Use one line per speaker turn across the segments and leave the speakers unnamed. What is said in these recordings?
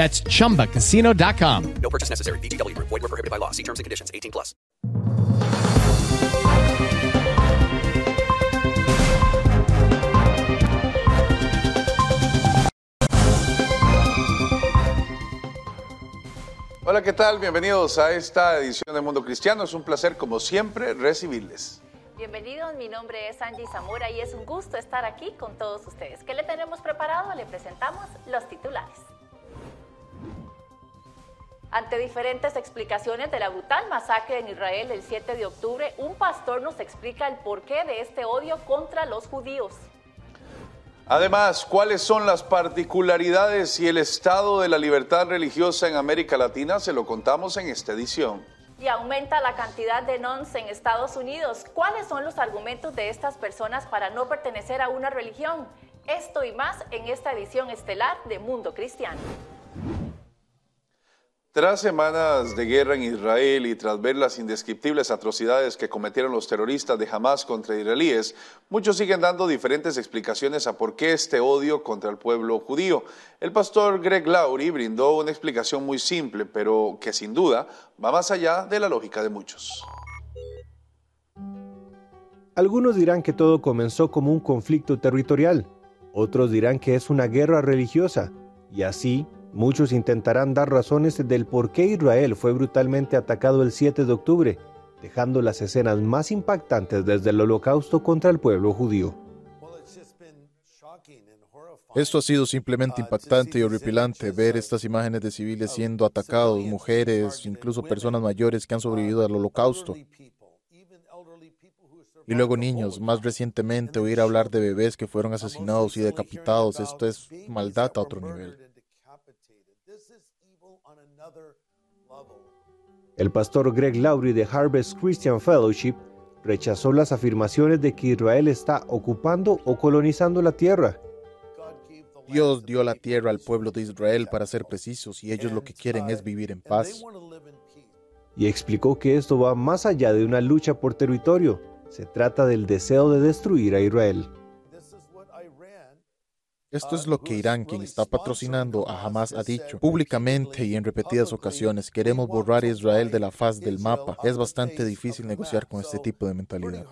That's chumbacasino.com.
No purchase necessary. VGW Group. Void were prohibited by law. See terms and conditions. 18 plus.
Hola, ¿qué tal? Bienvenidos a esta edición de Mundo Cristiano. Es un placer, como siempre, recibirles.
Bienvenidos, mi nombre es Angie Zamora y es un gusto estar aquí con todos ustedes. ¿Qué le tenemos preparado? Le presentamos los titulares. Ante diferentes explicaciones de la brutal masacre en Israel el 7 de octubre, un pastor nos explica el porqué de este odio contra los judíos.
Además, ¿cuáles son las particularidades y el estado de la libertad religiosa en América Latina? Se lo contamos en esta edición.
Y aumenta la cantidad de nons en Estados Unidos. ¿Cuáles son los argumentos de estas personas para no pertenecer a una religión? Esto y más en esta edición estelar de Mundo Cristiano.
Tras semanas de guerra en Israel y tras ver las indescriptibles atrocidades que cometieron los terroristas de Hamas contra israelíes, muchos siguen dando diferentes explicaciones a por qué este odio contra el pueblo judío. El pastor Greg Laurie brindó una explicación muy simple, pero que sin duda va más allá de la lógica de muchos.
Algunos dirán que todo comenzó como un conflicto territorial, otros dirán que es una guerra religiosa, y así Muchos intentarán dar razones del por qué Israel fue brutalmente atacado el 7 de octubre, dejando las escenas más impactantes desde el holocausto contra el pueblo judío.
Esto ha sido simplemente impactante y horripilante ver estas imágenes de civiles siendo atacados, mujeres, incluso personas mayores que han sobrevivido al holocausto. Y luego niños, más recientemente oír hablar de bebés que fueron asesinados y decapitados, esto es maldad a otro nivel.
El pastor Greg Laurie de Harvest Christian Fellowship rechazó las afirmaciones de que Israel está ocupando o colonizando la tierra.
Dios dio la tierra al pueblo de Israel para ser precisos y ellos lo que quieren es vivir en paz.
Y explicó que esto va más allá de una lucha por territorio. Se trata del deseo de destruir a Israel.
Esto es lo que Irán, quien está patrocinando a Hamas, ha dicho públicamente y en repetidas ocasiones. Queremos borrar a Israel de la faz del mapa. Es bastante difícil negociar con este tipo de mentalidad.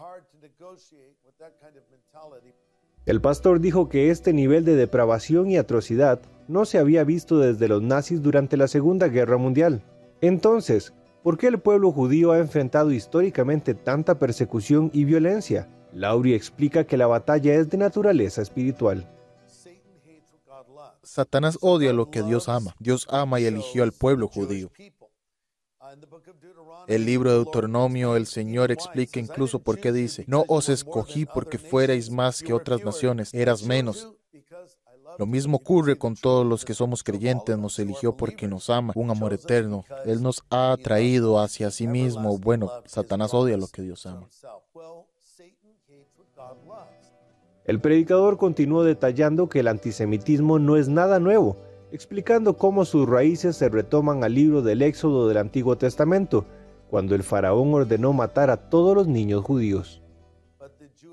El pastor dijo que este nivel de depravación y atrocidad no se había visto desde los nazis durante la Segunda Guerra Mundial. Entonces, ¿por qué el pueblo judío ha enfrentado históricamente tanta persecución y violencia? Laurie explica que la batalla es de naturaleza espiritual.
Satanás odia lo que Dios ama. Dios ama y eligió al pueblo judío. El libro de Deuteronomio, el Señor explica incluso por qué dice, no os escogí porque fuerais más que otras naciones, eras menos. Lo mismo ocurre con todos los que somos creyentes, nos eligió porque nos ama, un amor eterno. Él nos ha traído hacia sí mismo. Bueno, Satanás odia lo que Dios ama.
El predicador continuó detallando que el antisemitismo no es nada nuevo, explicando cómo sus raíces se retoman al libro del Éxodo del Antiguo Testamento, cuando el faraón ordenó matar a todos los niños judíos.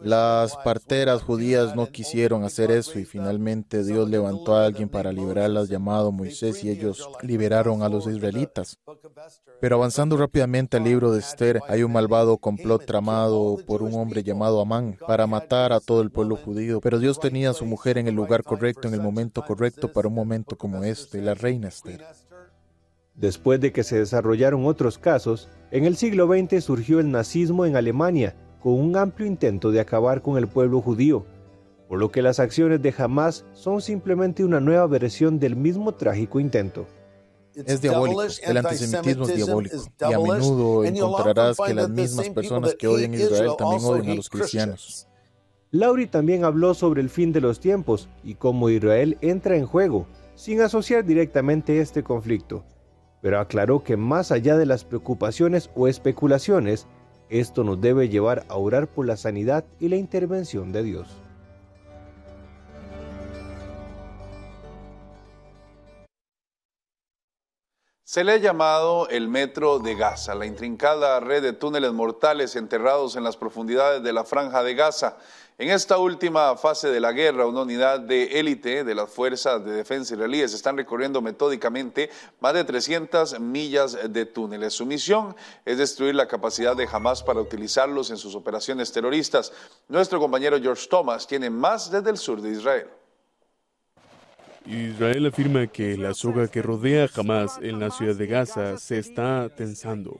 Las parteras judías no quisieron hacer eso y finalmente Dios levantó a alguien para liberarlas llamado Moisés y ellos liberaron a los israelitas. Pero avanzando rápidamente al libro de Esther, hay un malvado complot tramado por un hombre llamado Amán para matar a todo el pueblo judío. Pero Dios tenía a su mujer en el lugar correcto, en el momento correcto para un momento como este, la reina Esther.
Después de que se desarrollaron otros casos, En el siglo XX surgió el nazismo en Alemania, con un amplio intento de acabar con el pueblo judío, por lo que las acciones de Hamas son simplemente una nueva versión del mismo trágico intento.
Es diabólico, el antisemitismo es diabólico, y a menudo encontrarás que las mismas personas que odian a Israel también odian a los cristianos.
Lauri también habló sobre el fin de los tiempos y cómo Israel entra en juego, sin asociar directamente este conflicto, pero aclaró que más allá de las preocupaciones o especulaciones, esto nos debe llevar a orar por la sanidad y la intervención de Dios.
Se le ha llamado el Metro de Gaza, la intrincada red de túneles mortales enterrados en las profundidades de la franja de Gaza. En esta última fase de la guerra, una unidad de élite de las fuerzas de defensa israelíes están recorriendo metódicamente más de 300 millas de túneles. Su misión es destruir la capacidad de Hamas para utilizarlos en sus operaciones terroristas. Nuestro compañero George Thomas tiene más desde el sur de Israel.
Israel afirma que la soga que rodea a Hamas en la ciudad de Gaza se está tensando.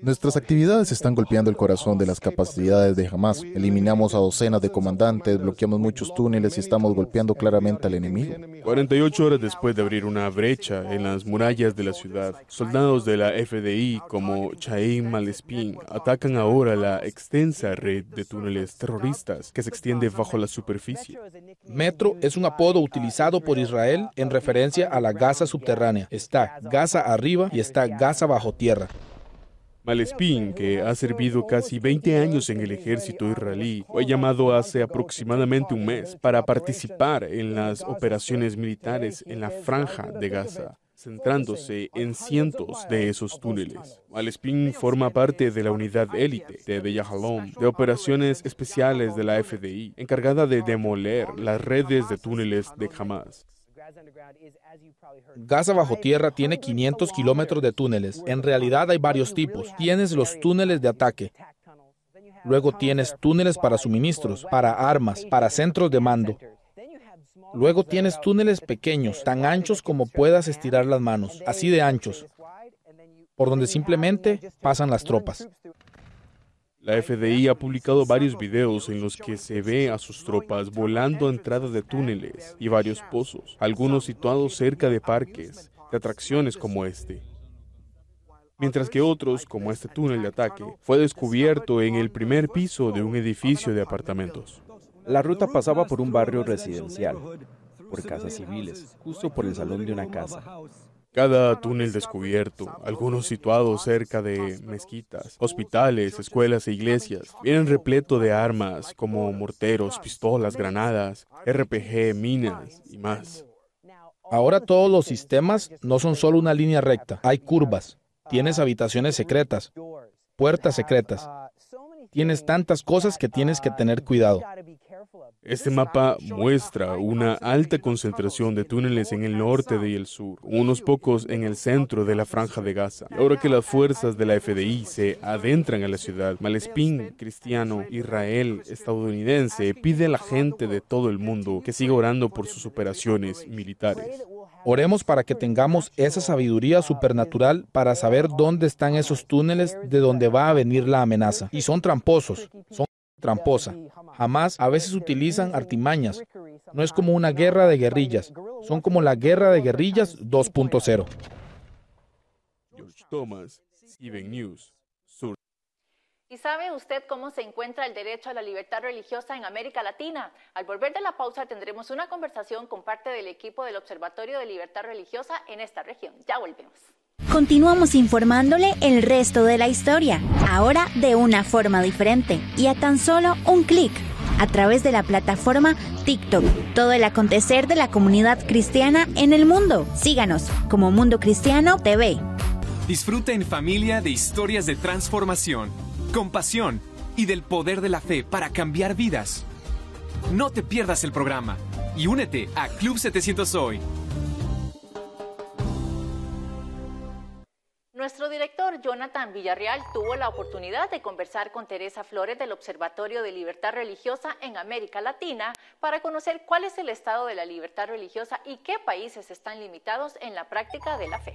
Nuestras actividades están golpeando el corazón de las capacidades de Hamas. Eliminamos a docenas de comandantes, bloqueamos muchos túneles y estamos golpeando claramente al enemigo.
48 horas después de abrir una brecha en las murallas de la ciudad, soldados de la FDI como Chaim Malespin atacan ahora la extensa red de túneles terroristas que se extiende bajo la superficie.
Metro es un apodo utilizado por Israel en referencia a la Gaza subterránea. Está Gaza arriba y está Gaza bajo tierra.
Malespín, que ha servido casi 20 años en el ejército israelí, fue llamado hace aproximadamente un mes para participar en las operaciones militares en la franja de Gaza centrándose en cientos de esos túneles. Malespín forma parte de la unidad élite de Beyahalom de operaciones especiales de la FDI, encargada de demoler las redes de túneles de Hamas.
Gaza bajo tierra tiene 500 kilómetros de túneles. En realidad hay varios tipos. Tienes los túneles de ataque. Luego tienes túneles para suministros, para armas, para centros de mando. Luego tienes túneles pequeños, tan anchos como puedas estirar las manos, así de anchos, por donde simplemente pasan las tropas.
La FDI ha publicado varios videos en los que se ve a sus tropas volando a entrada de túneles y varios pozos, algunos situados cerca de parques de atracciones como este. Mientras que otros, como este túnel de ataque, fue descubierto en el primer piso de un edificio de apartamentos.
La ruta pasaba por un barrio residencial, por casas civiles, justo por el salón de una casa.
Cada túnel descubierto, algunos situados cerca de mezquitas, hospitales, escuelas e iglesias, vienen repleto de armas como morteros, pistolas, granadas, RPG, minas y más.
Ahora todos los sistemas no son solo una línea recta, hay curvas, tienes habitaciones secretas, puertas secretas, tienes tantas cosas que tienes que tener cuidado.
Este mapa muestra una alta concentración de túneles en el norte y el sur, unos pocos en el centro de la franja de Gaza. Ahora que las fuerzas de la FDI se adentran a la ciudad, Malespín, cristiano, Israel, estadounidense, pide a la gente de todo el mundo que siga orando por sus operaciones militares.
Oremos para que tengamos esa sabiduría supernatural para saber dónde están esos túneles de donde va a venir la amenaza. Y son tramposos, son tramposa. Jamás a veces utilizan artimañas. No es como una guerra de guerrillas. Son como la guerra de guerrillas 2.0.
George Thomas, News.
¿Y sabe usted cómo se encuentra el derecho a la libertad religiosa en América Latina? Al volver de la pausa tendremos una conversación con parte del equipo del Observatorio de Libertad Religiosa en esta región. Ya volvemos.
Continuamos informándole el resto de la historia, ahora de una forma diferente y a tan solo un clic, a través de la plataforma TikTok. Todo el acontecer de la comunidad cristiana en el mundo. Síganos como Mundo Cristiano TV.
Disfruta en familia de historias de transformación compasión y del poder de la fe para cambiar vidas. No te pierdas el programa y únete a Club 700 Hoy.
Nuestro director Jonathan Villarreal tuvo la oportunidad de conversar con Teresa Flores del Observatorio de Libertad Religiosa en América Latina para conocer cuál es el estado de la libertad religiosa y qué países están limitados en la práctica de la fe.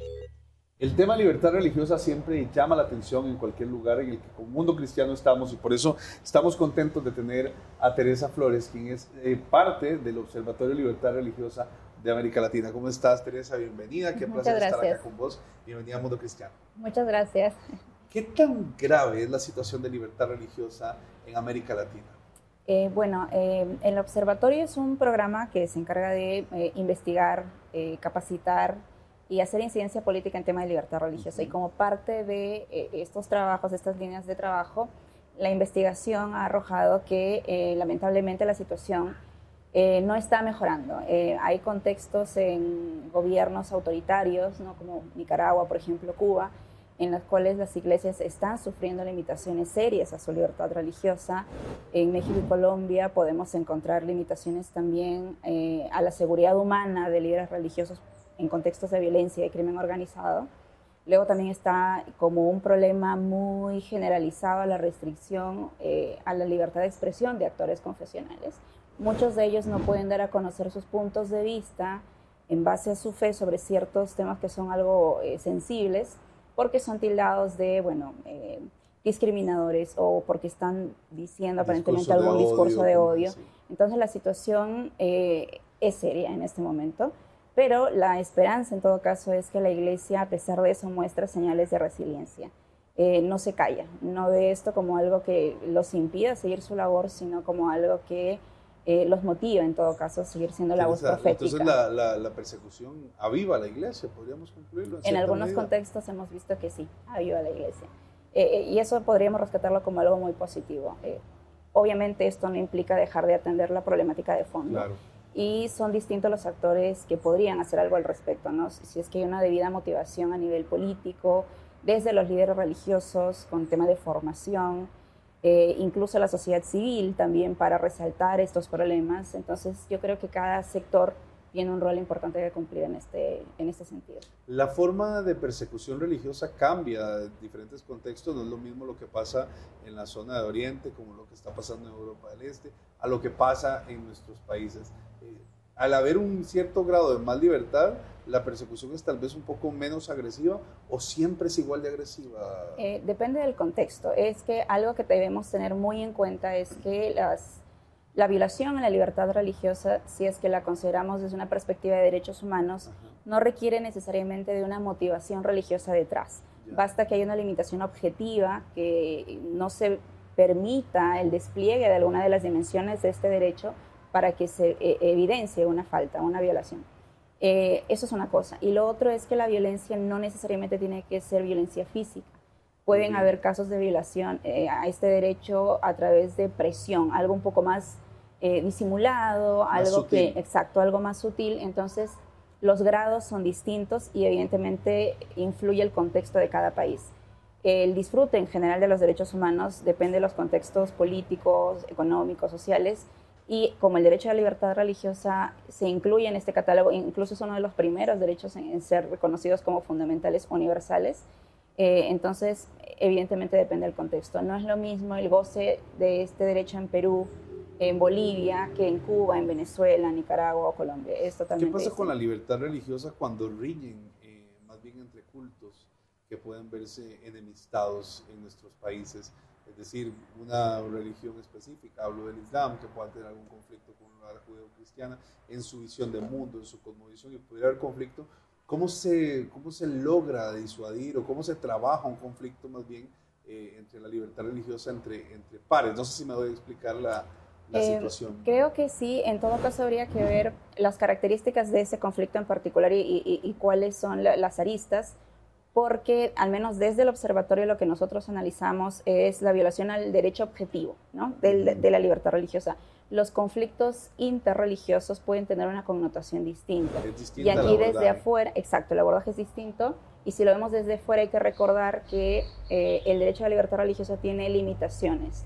El tema libertad religiosa siempre llama la atención en cualquier lugar en el que como mundo cristiano estamos y por eso estamos contentos de tener a Teresa Flores, quien es eh, parte del Observatorio Libertad Religiosa de América Latina. ¿Cómo estás, Teresa? Bienvenida. Qué
Muchas
placer estar
gracias.
acá con vos. Bienvenida a Mundo Cristiano.
Muchas gracias.
¿Qué tan grave es la situación de libertad religiosa en América Latina?
Eh, bueno, eh, el observatorio es un programa que se encarga de eh, investigar, eh, capacitar y hacer incidencia política en tema de libertad religiosa. Y como parte de eh, estos trabajos, estas líneas de trabajo, la investigación ha arrojado que eh, lamentablemente la situación eh, no está mejorando. Hay contextos en gobiernos autoritarios, ¿no? como Nicaragua, por ejemplo, Cuba, en los cuales las iglesias están sufriendo limitaciones serias a su libertad religiosa. En México y Colombia podemos encontrar limitaciones también eh, a la seguridad humana de líderes religiosos en contextos de violencia y crimen organizado. Luego también está como un problema muy generalizado a la restricción eh, a la libertad de expresión de actores confesionales. Muchos de ellos no pueden dar a conocer sus puntos de vista en base a su fe sobre ciertos temas que son algo eh, sensibles porque son tildados de, bueno, eh, discriminadores o porque están diciendo aparentemente
de
algún discurso
odio,
de odio.
así.
Entonces la situación eh, es seria en este momento, pero la esperanza en todo caso es que la iglesia, a pesar de eso, muestra señales de resiliencia. Eh, no se calla, no ve esto como algo que los impida seguir su labor, sino como algo que eh, los motiva en todo caso a seguir siendo la voz profética.
Entonces la, la- la persecución aviva a la iglesia, podríamos concluirlo.
En algunos
medida.
contextos hemos visto que sí, ayuda a la iglesia. Eh, y eso podríamos rescatarlo como algo muy positivo. Obviamente esto no implica dejar de atender la problemática de fondo.
Claro.
Y son distintos los actores que podrían hacer algo al respecto, ¿no? Si es que hay una debida motivación a nivel político, desde los líderes religiosos, con tema de formación, eh, incluso la sociedad civil también para resaltar estos problemas. Entonces yo creo que cada sector tiene un rol importante que cumplir en este, en este sentido.
La forma de persecución religiosa cambia en diferentes contextos, no es lo mismo lo que pasa en la zona de Oriente como lo que está pasando en Europa del Este, a lo que pasa en nuestros países. Al haber un cierto grado de más libertad, la persecución es tal vez un poco menos agresiva o siempre es igual de agresiva.
Eh, depende del contexto. Es que algo que debemos tener muy en cuenta es que las, la violación a la libertad religiosa, si es que la consideramos desde una perspectiva de derechos humanos, no requiere necesariamente de una motivación religiosa detrás. Basta que haya una limitación objetiva, que no se permita el despliegue de alguna de las dimensiones de este derecho para que se eh, evidencie una falta, una violación. Eh, eso es una cosa. Y lo otro es que la violencia no necesariamente tiene que ser violencia física. Pueden haber casos de violación eh, a este derecho a través de presión, algo un poco más disimulado,
Más
algo
sutil.
que, exacto, algo más sutil. Entonces, los grados son distintos y evidentemente influye el contexto de cada país. El disfrute en general de los derechos humanos depende de los contextos políticos, económicos, sociales, y como el derecho a la libertad religiosa se incluye en este catálogo, incluso es uno de los primeros derechos en, en ser reconocidos como fundamentales universales, eh, entonces evidentemente depende del contexto. No es lo mismo el goce de este derecho en Perú, en Bolivia, que en Cuba, en Venezuela, Nicaragua o Colombia. Es
¿Qué
totalmente
pasa con la libertad religiosa cuando riñen eh, más bien entre cultos que pueden verse enemistados en nuestros países? Es decir, una religión específica, hablo del Islam, que pueda tener algún conflicto con la judeo-cristiana en su visión del mundo, en su cosmovisión, y pudiera haber conflicto. ¿Cómo se, ¿Cómo se logra disuadir o cómo se trabaja un conflicto más bien eh, entre la libertad religiosa entre, entre pares? No sé si me voy a explicar la, la
Eh,
situación.
Creo que sí, en todo caso habría que ver las características de ese conflicto en particular y, y- y cuáles son la- las aristas, porque al menos desde el observatorio lo que nosotros analizamos es la violación al derecho objetivo ¿no? De la libertad religiosa. Los conflictos interreligiosos pueden tener una connotación distinta. Y aquí desde afuera, exacto, el abordaje es distinto. Y si lo vemos desde fuera hay que recordar que eh, el derecho a la libertad religiosa tiene limitaciones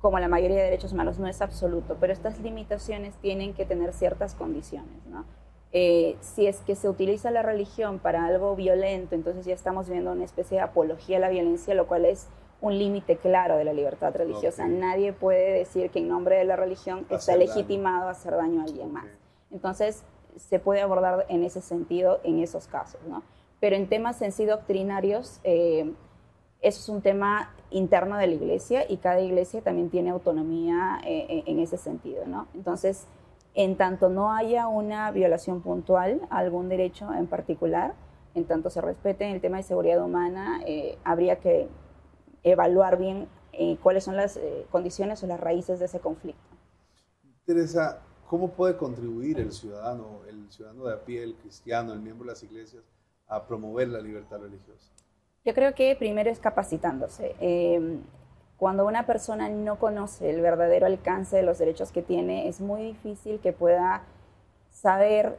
como la mayoría de derechos humanos, no es absoluto, pero estas limitaciones tienen que tener ciertas condiciones. ¿no? Eh, si es que se utiliza la religión para algo violento, entonces ya estamos viendo una especie de apología a la violencia, lo cual es un límite claro de la libertad religiosa.
Ok.
Nadie puede decir que en nombre de la religión está
Hacer daño.
legitimado a hacer daño a alguien más. Entonces, se puede abordar en ese sentido en esos casos, ¿no? pero en temas en sí doctrinarios, eh, eso es un tema interno de la iglesia y cada iglesia también tiene autonomía eh, en ese sentido, ¿no? Entonces, en tanto no haya una violación puntual a algún derecho en particular, en tanto se respete el tema de seguridad humana, eh, habría que evaluar bien eh, cuáles son las eh, condiciones o las raíces de ese conflicto.
Teresa, ¿cómo puede contribuir el ciudadano, el ciudadano de a pie, el cristiano, el miembro de las iglesias, a promover la libertad religiosa?
Yo creo que primero es capacitándose. Cuando una persona no conoce el verdadero alcance de los derechos que tiene, es muy difícil que pueda saber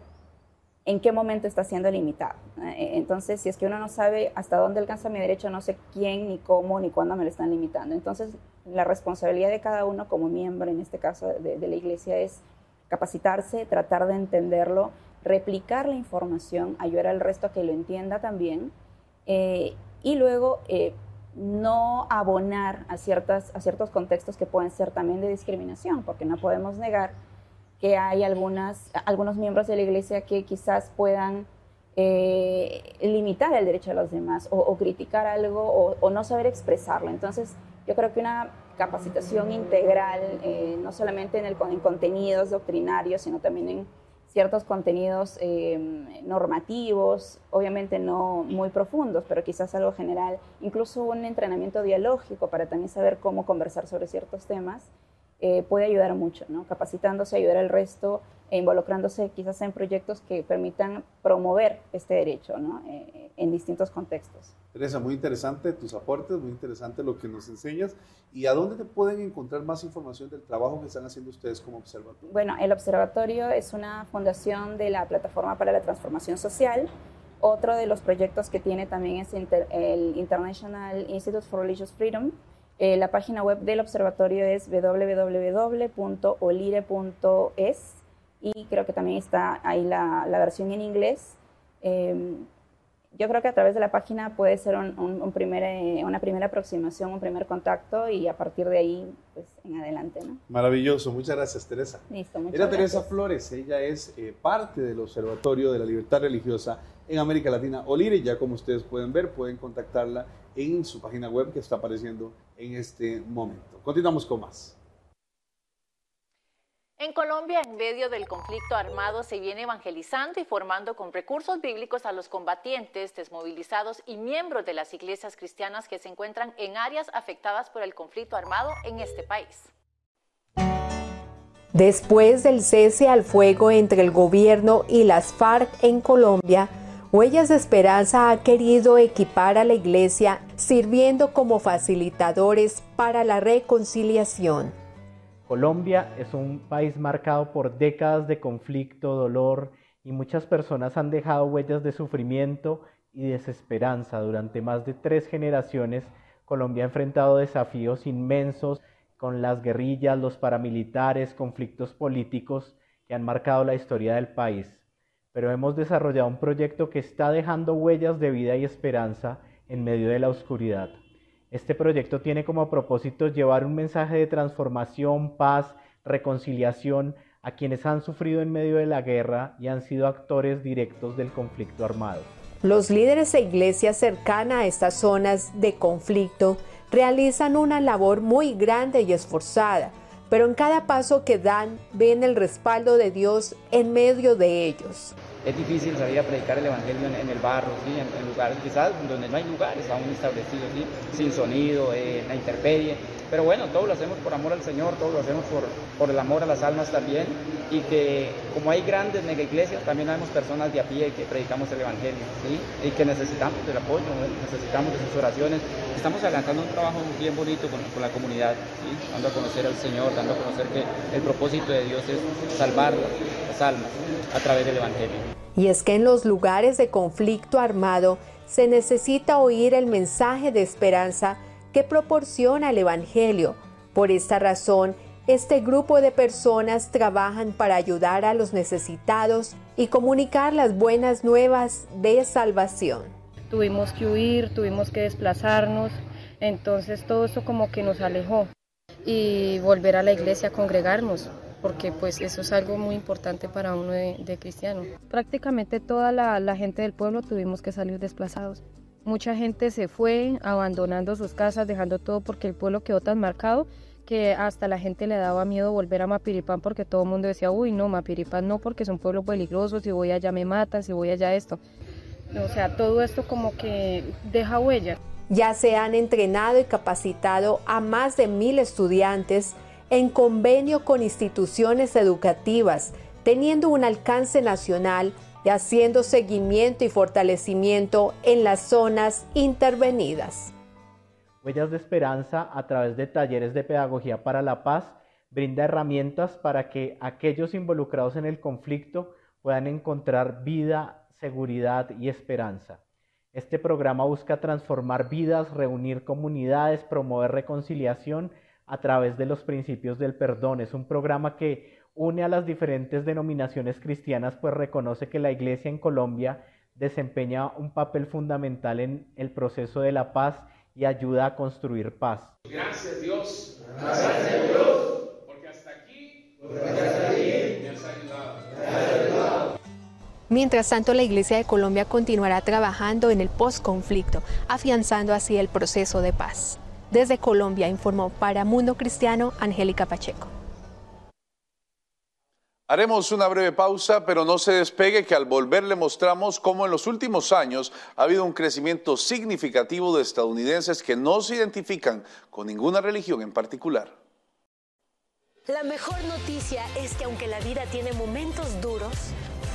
en qué momento está siendo limitado. Eh, entonces, si es que uno no sabe hasta dónde alcanza mi derecho, no sé quién, ni cómo, ni cuándo me lo están limitando. Entonces, la responsabilidad de cada uno como miembro, en este caso de, la iglesia, es capacitarse, tratar de entenderlo, replicar la información, ayudar al resto a que lo entienda también, eh, y luego eh, no abonar a, ciertas, a ciertos contextos que pueden ser también de discriminación, porque no podemos negar que hay algunas, algunos miembros de la iglesia que quizás puedan eh, limitar el derecho de los demás o, criticar algo o, no saber expresarlo. Entonces, yo creo que una capacitación integral, eh, no solamente en, el, en contenidos doctrinarios, sino también en ciertos contenidos em, normativos, obviamente no muy profundos, pero quizás algo general, incluso un entrenamiento dialógico para también saber cómo conversar sobre ciertos temas, eh, puede ayudar mucho, ¿no? capacitándose, ayudar al resto e involucrándose quizás en proyectos que permitan promover este derecho ¿no? Eh, en distintos contextos.
Teresa, muy interesante tus aportes, muy interesante lo que nos enseñas. ¿Y a dónde te pueden encontrar más información del trabajo que están haciendo ustedes como observatorio?
Bueno, el observatorio es una fundación de la Plataforma para la Transformación Social. Otro de los proyectos que tiene también es el International Institute for Religious Freedom, eh, la página web del observatorio es www.olire.es y creo que también está ahí la, versión en inglés. Em, yo creo que a través de la página puede ser un, primer, eh, una primera aproximación, un primer contacto y a partir de ahí, pues en adelante. ¿no?
Maravilloso, muchas gracias Teresa.
Listo, muchas
Era Teresa Flores, ella es eh, parte del Observatorio de la Libertad Religiosa en América Latina, Olire, ya como ustedes pueden ver, pueden contactarla en su página web que está apareciendo en este momento. Continuamos con más.
En Colombia, en medio del conflicto armado, se viene evangelizando y formando con recursos bíblicos a los combatientes, desmovilizados y miembros de las iglesias cristianas que se encuentran en áreas afectadas por el conflicto armado en este país.
Después del cese al fuego entre el gobierno y las FARC en Colombia, Huellas de Esperanza ha querido equipar a la Iglesia sirviendo como facilitadores para la reconciliación.
Colombia es un país marcado por décadas de conflicto, dolor y muchas personas han dejado huellas de sufrimiento y desesperanza. Durante más de tres generaciones, Colombia ha enfrentado desafíos inmensos con las guerrillas, los paramilitares, conflictos políticos que han marcado la historia del país pero hemos desarrollado un proyecto que está dejando huellas de vida y esperanza en medio de la oscuridad. Este proyecto tiene como propósito llevar un mensaje de transformación, paz, reconciliación a quienes han sufrido en medio de la guerra y han sido actores directos del conflicto armado.
Los líderes e iglesias cercanas a estas zonas de conflicto realizan una labor muy grande y esforzada pero en cada paso que dan ven el respaldo de Dios en medio de ellos.
Es difícil salir a predicar el Evangelio en, el barro, ¿sí? en, lugares quizás donde no hay lugares aún establecidos, ¿sí? sin sonido, en la intemperie. Pero bueno, todo lo hacemos por amor al Señor, todo lo hacemos por, por el amor a las almas también. Y que como hay grandes mega iglesias, también hay personas de a pie que predicamos el Evangelio. ¿sí? Y que necesitamos del apoyo, necesitamos de sus oraciones. Estamos adelantando un trabajo bien bonito con, con la comunidad, ¿sí? dando a conocer al Señor, dando a conocer que el propósito de Dios es salvar las almas a través del Evangelio.
Y es que en los lugares de conflicto armado se necesita oír el mensaje de esperanza que proporciona el Evangelio. Por esta razón, este grupo de personas trabajan para ayudar a los necesitados y comunicar las buenas nuevas de salvación.
Tuvimos que huir, tuvimos que desplazarnos, entonces todo eso como que nos alejó y volver a la iglesia a congregarnos porque pues eso es algo muy importante para uno de, cristiano. Prácticamente toda la, la gente del pueblo tuvimos que salir desplazados. Mucha gente se fue abandonando sus casas, dejando todo porque el pueblo quedó tan marcado que hasta la gente le daba miedo volver a Mapiripán porque todo el mundo decía, uy, no, Mapiripán no, porque es un pueblo peligroso, si voy allá me matan, si voy allá esto. O sea, todo esto como que deja huella.
Ya se han entrenado y capacitado a más de mil estudiantes en convenio con instituciones educativas, teniendo un alcance nacional y haciendo seguimiento y fortalecimiento en las zonas intervenidas.
Huellas de Esperanza, a través de talleres de pedagogía para la paz, brinda herramientas para que aquellos involucrados en el conflicto puedan encontrar vida, seguridad y esperanza. Este programa busca transformar vidas, reunir comunidades, promover reconciliación a través de los principios del perdón. Es un programa que une a las diferentes denominaciones cristianas, pues reconoce que la Iglesia en Colombia desempeña un papel fundamental en el proceso de la paz y ayuda a construir paz.
Gracias Dios. Gracias Dios. Porque hasta aquí, me has ayudado.
Mientras tanto, la Iglesia de Colombia continuará trabajando en el postconflicto, afianzando así el proceso de paz. Desde Colombia informó para Mundo Cristiano Angélica Pacheco.
Haremos una breve pausa, pero no se despegue que al volver le mostramos cómo en los últimos años ha habido un crecimiento significativo de estadounidenses que no se identifican con ninguna religión en particular.
La mejor noticia es que aunque la vida tiene momentos duros,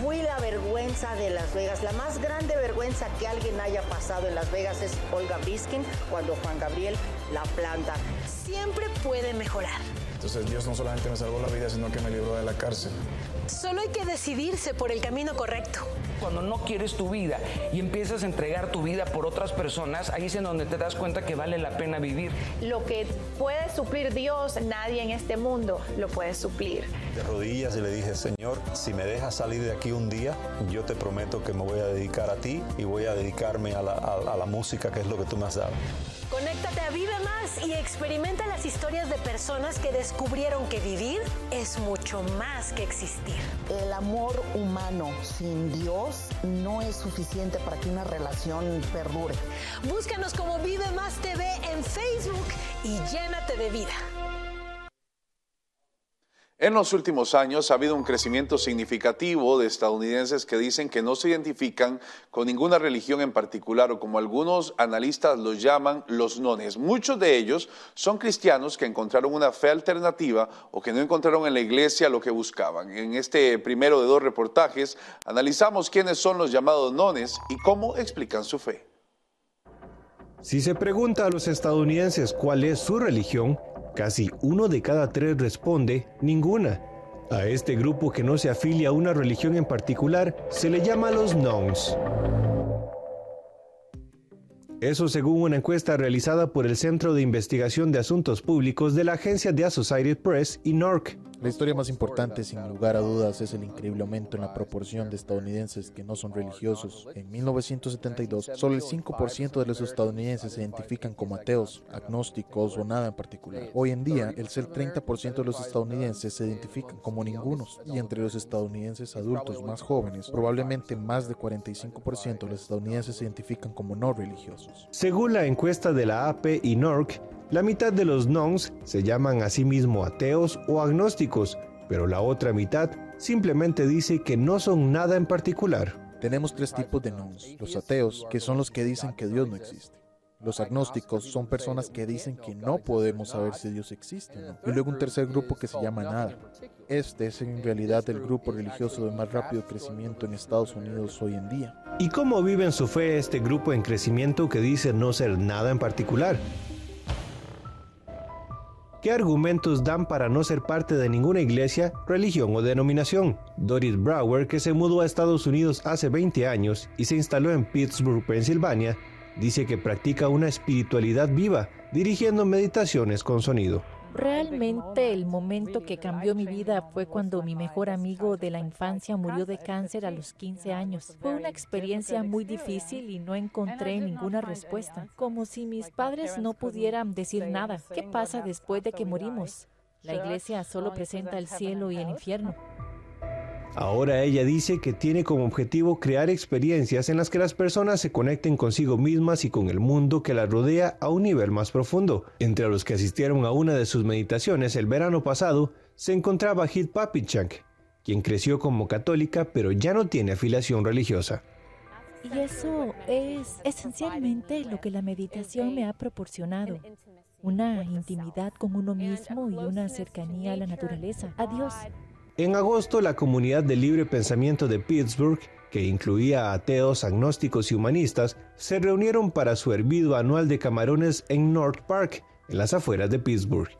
fui la vergüenza de Las Vegas. La más grande vergüenza que alguien haya pasado en Las Vegas es Olga Biskin cuando Juan Gabriel la planta. Siempre puede mejorar.
Entonces Dios no solamente me salvó la vida, sino que me libró de la cárcel.
Solo hay que decidirse por el camino correcto.
Cuando no quieres tu vida y empiezas a entregar tu vida por otras personas, ahí es en donde te das cuenta que vale la pena vivir.
Lo que puede suplir Dios, nadie en este mundo lo puede suplir.
De rodillas y le dije, Señor, si me dejas salir de aquí un día, yo te prometo que me voy a dedicar a ti y voy a dedicarme a la, a la música, que es lo que tú me has dado.
Conéctate a Vive Más y experimenta las historias de personas que descubrieron que vivir es mucho más que existir.
El amor humano sin Dios no es suficiente para que una relación perdure.
Búscanos como Vive Más TV en Facebook y llénate de vida.
En los últimos años ha habido un crecimiento significativo de estadounidenses que dicen que no se identifican con ninguna religión en particular o como algunos analistas los llaman los nones. Muchos de ellos son cristianos que encontraron una fe alternativa o que no encontraron en la iglesia lo que buscaban. En este primero de dos reportajes analizamos quiénes son los llamados nones y cómo explican su fe.
Si se pregunta a los estadounidenses cuál es su religión, Casi uno de cada tres responde ninguna. A este grupo que no se afilia a una religión en particular se le llama los nones. Eso según una encuesta realizada por el Centro de Investigación de Asuntos Públicos de la agencia de Associated Press y NORC.
La historia más importante, sin lugar a dudas, es el increíble aumento en la proporción de estadounidenses que no son religiosos. En 1972, solo el 5% de los estadounidenses se identifican como ateos, agnósticos o nada en particular. Hoy en día, el ser 30% de los estadounidenses se identifican como ningunos. Y entre los estadounidenses adultos más jóvenes, probablemente más de 45% de los estadounidenses se identifican como no religiosos.
Según la encuesta de la AP y NORC, la mitad de los nones se llaman a sí mismo ateos o agnósticos, pero la otra mitad simplemente dice que no son nada en particular.
Tenemos tres tipos de nones. Los ateos, que son los que dicen que Dios no existe. Los agnósticos son personas que dicen que no podemos saber si Dios existe o no. Y luego un tercer grupo que se llama nada. Este es en realidad el grupo religioso de más rápido crecimiento en Estados Unidos hoy en día.
¿Y cómo vive en su fe este grupo en crecimiento que dice no ser nada en particular? ¿Qué argumentos dan para no ser parte de ninguna iglesia, religión o denominación? Doris Brower, que se mudó a Estados Unidos hace 20 años y se instaló en Pittsburgh, Pensilvania, dice que practica una espiritualidad viva, dirigiendo meditaciones con sonido.
Realmente el momento que cambió mi vida fue cuando mi mejor amigo de la infancia murió de cáncer a los 15 años. Fue una experiencia muy difícil y no encontré ninguna respuesta, como si mis padres no pudieran decir nada. ¿Qué pasa después de que morimos? La iglesia solo presenta el cielo y el infierno.
Ahora ella dice que tiene como objetivo crear experiencias en las que las personas se conecten consigo mismas y con el mundo que las rodea a un nivel más profundo. Entre los que asistieron a una de sus meditaciones el verano pasado se encontraba Hit Papichank, quien creció como católica pero ya no tiene afiliación religiosa.
Y eso es esencialmente lo que la meditación me ha proporcionado. Una intimidad con uno mismo y una cercanía a la naturaleza, a Dios.
En agosto, la comunidad de libre pensamiento de Pittsburgh, que incluía ateos, agnósticos y humanistas, se reunieron para su hervido anual de camarones en North Park, en las afueras de Pittsburgh.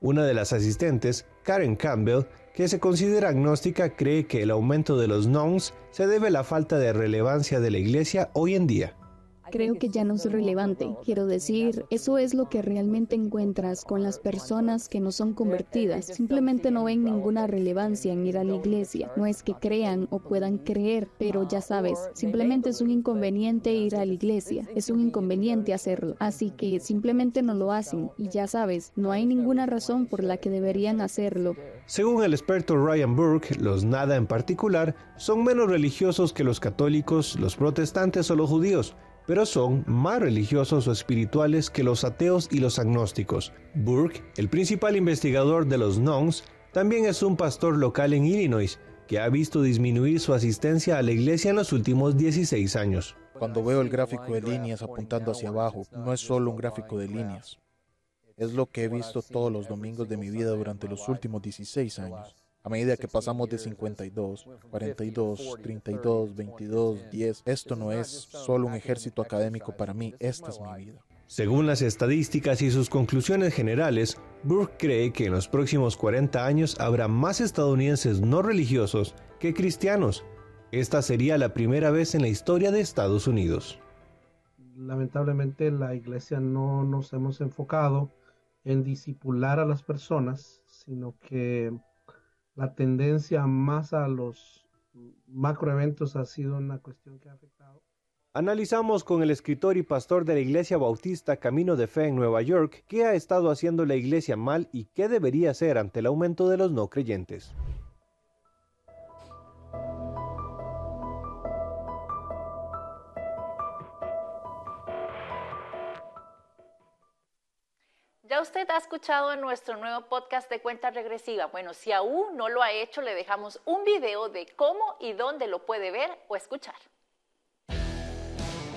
Una de las asistentes, Karen Campbell, que se considera agnóstica, cree que el aumento de los nones se debe a la falta de relevancia de la iglesia hoy en día.
Creo que ya no es relevante. Quiero decir, eso es lo que realmente encuentras con las personas que no son convertidas. Simplemente no ven ninguna relevancia en ir a la iglesia. No es que crean o puedan creer, pero ya sabes, simplemente es un inconveniente ir a la iglesia. Es un inconveniente hacerlo. Así que simplemente no lo hacen. Y ya sabes, no hay ninguna razón por la que deberían hacerlo.
Según el experto Ryan Burke, los nada en particular son menos religiosos que los católicos, los protestantes o los judíos pero son más religiosos o espirituales que los ateos y los agnósticos. Burke, el principal investigador de los nones, también es un pastor local en Illinois, que ha visto disminuir su asistencia a la iglesia en los últimos 16 años.
Cuando veo el gráfico de líneas apuntando hacia abajo, no es solo un gráfico de líneas. Es lo que he visto todos los domingos de mi vida durante los últimos 16 años. A medida que pasamos de 52, 42, 32, 22, 10, esto no es solo un ejército académico para mí, esta es mi vida.
Según las estadísticas y sus conclusiones generales, Burke cree que en los próximos 40 años habrá más estadounidenses no religiosos que cristianos. Esta sería la primera vez en la historia de Estados Unidos.
Lamentablemente la iglesia no nos hemos enfocado en disipular a las personas, sino que la tendencia más a los macroeventos ha sido una cuestión que ha afectado.
Analizamos con el escritor y pastor de la Iglesia Bautista Camino de Fe en Nueva York qué ha estado haciendo la Iglesia mal y qué debería hacer ante el aumento de los no creyentes.
Escuchado en nuestro nuevo podcast de cuenta regresiva. Bueno, si aún no lo ha hecho, le dejamos un video de cómo y dónde lo puede ver o escuchar.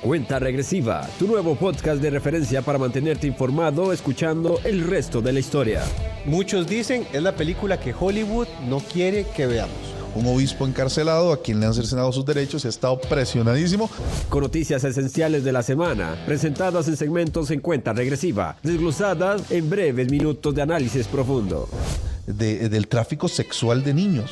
Cuenta regresiva, tu nuevo podcast de referencia para mantenerte informado escuchando el resto de la historia.
Muchos dicen es la película que Hollywood no quiere que veamos
un obispo encarcelado a quien le han cercenado sus derechos y ha estado presionadísimo.
Con noticias esenciales de la semana, presentadas en segmentos en cuenta regresiva, desglosadas en breves minutos de análisis profundo.
del tráfico sexual de niños.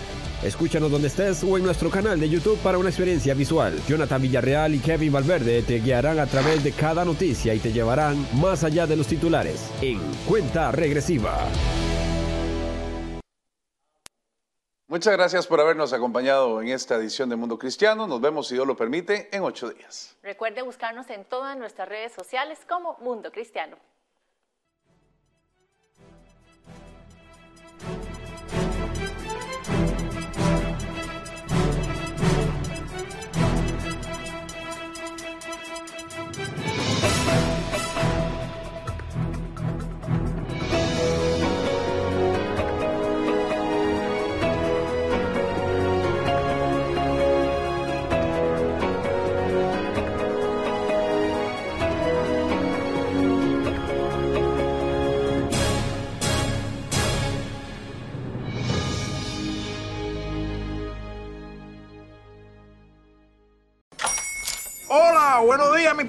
Escúchanos donde estés o en nuestro canal de YouTube para una experiencia visual. Jonathan Villarreal y Kevin Valverde te guiarán a través de cada noticia y te llevarán más allá de los titulares en Cuenta Regresiva.
Muchas gracias por habernos acompañado en esta edición de Mundo Cristiano. Nos vemos, si Dios lo permite, en ocho días.
Recuerde buscarnos en todas nuestras redes sociales como Mundo Cristiano.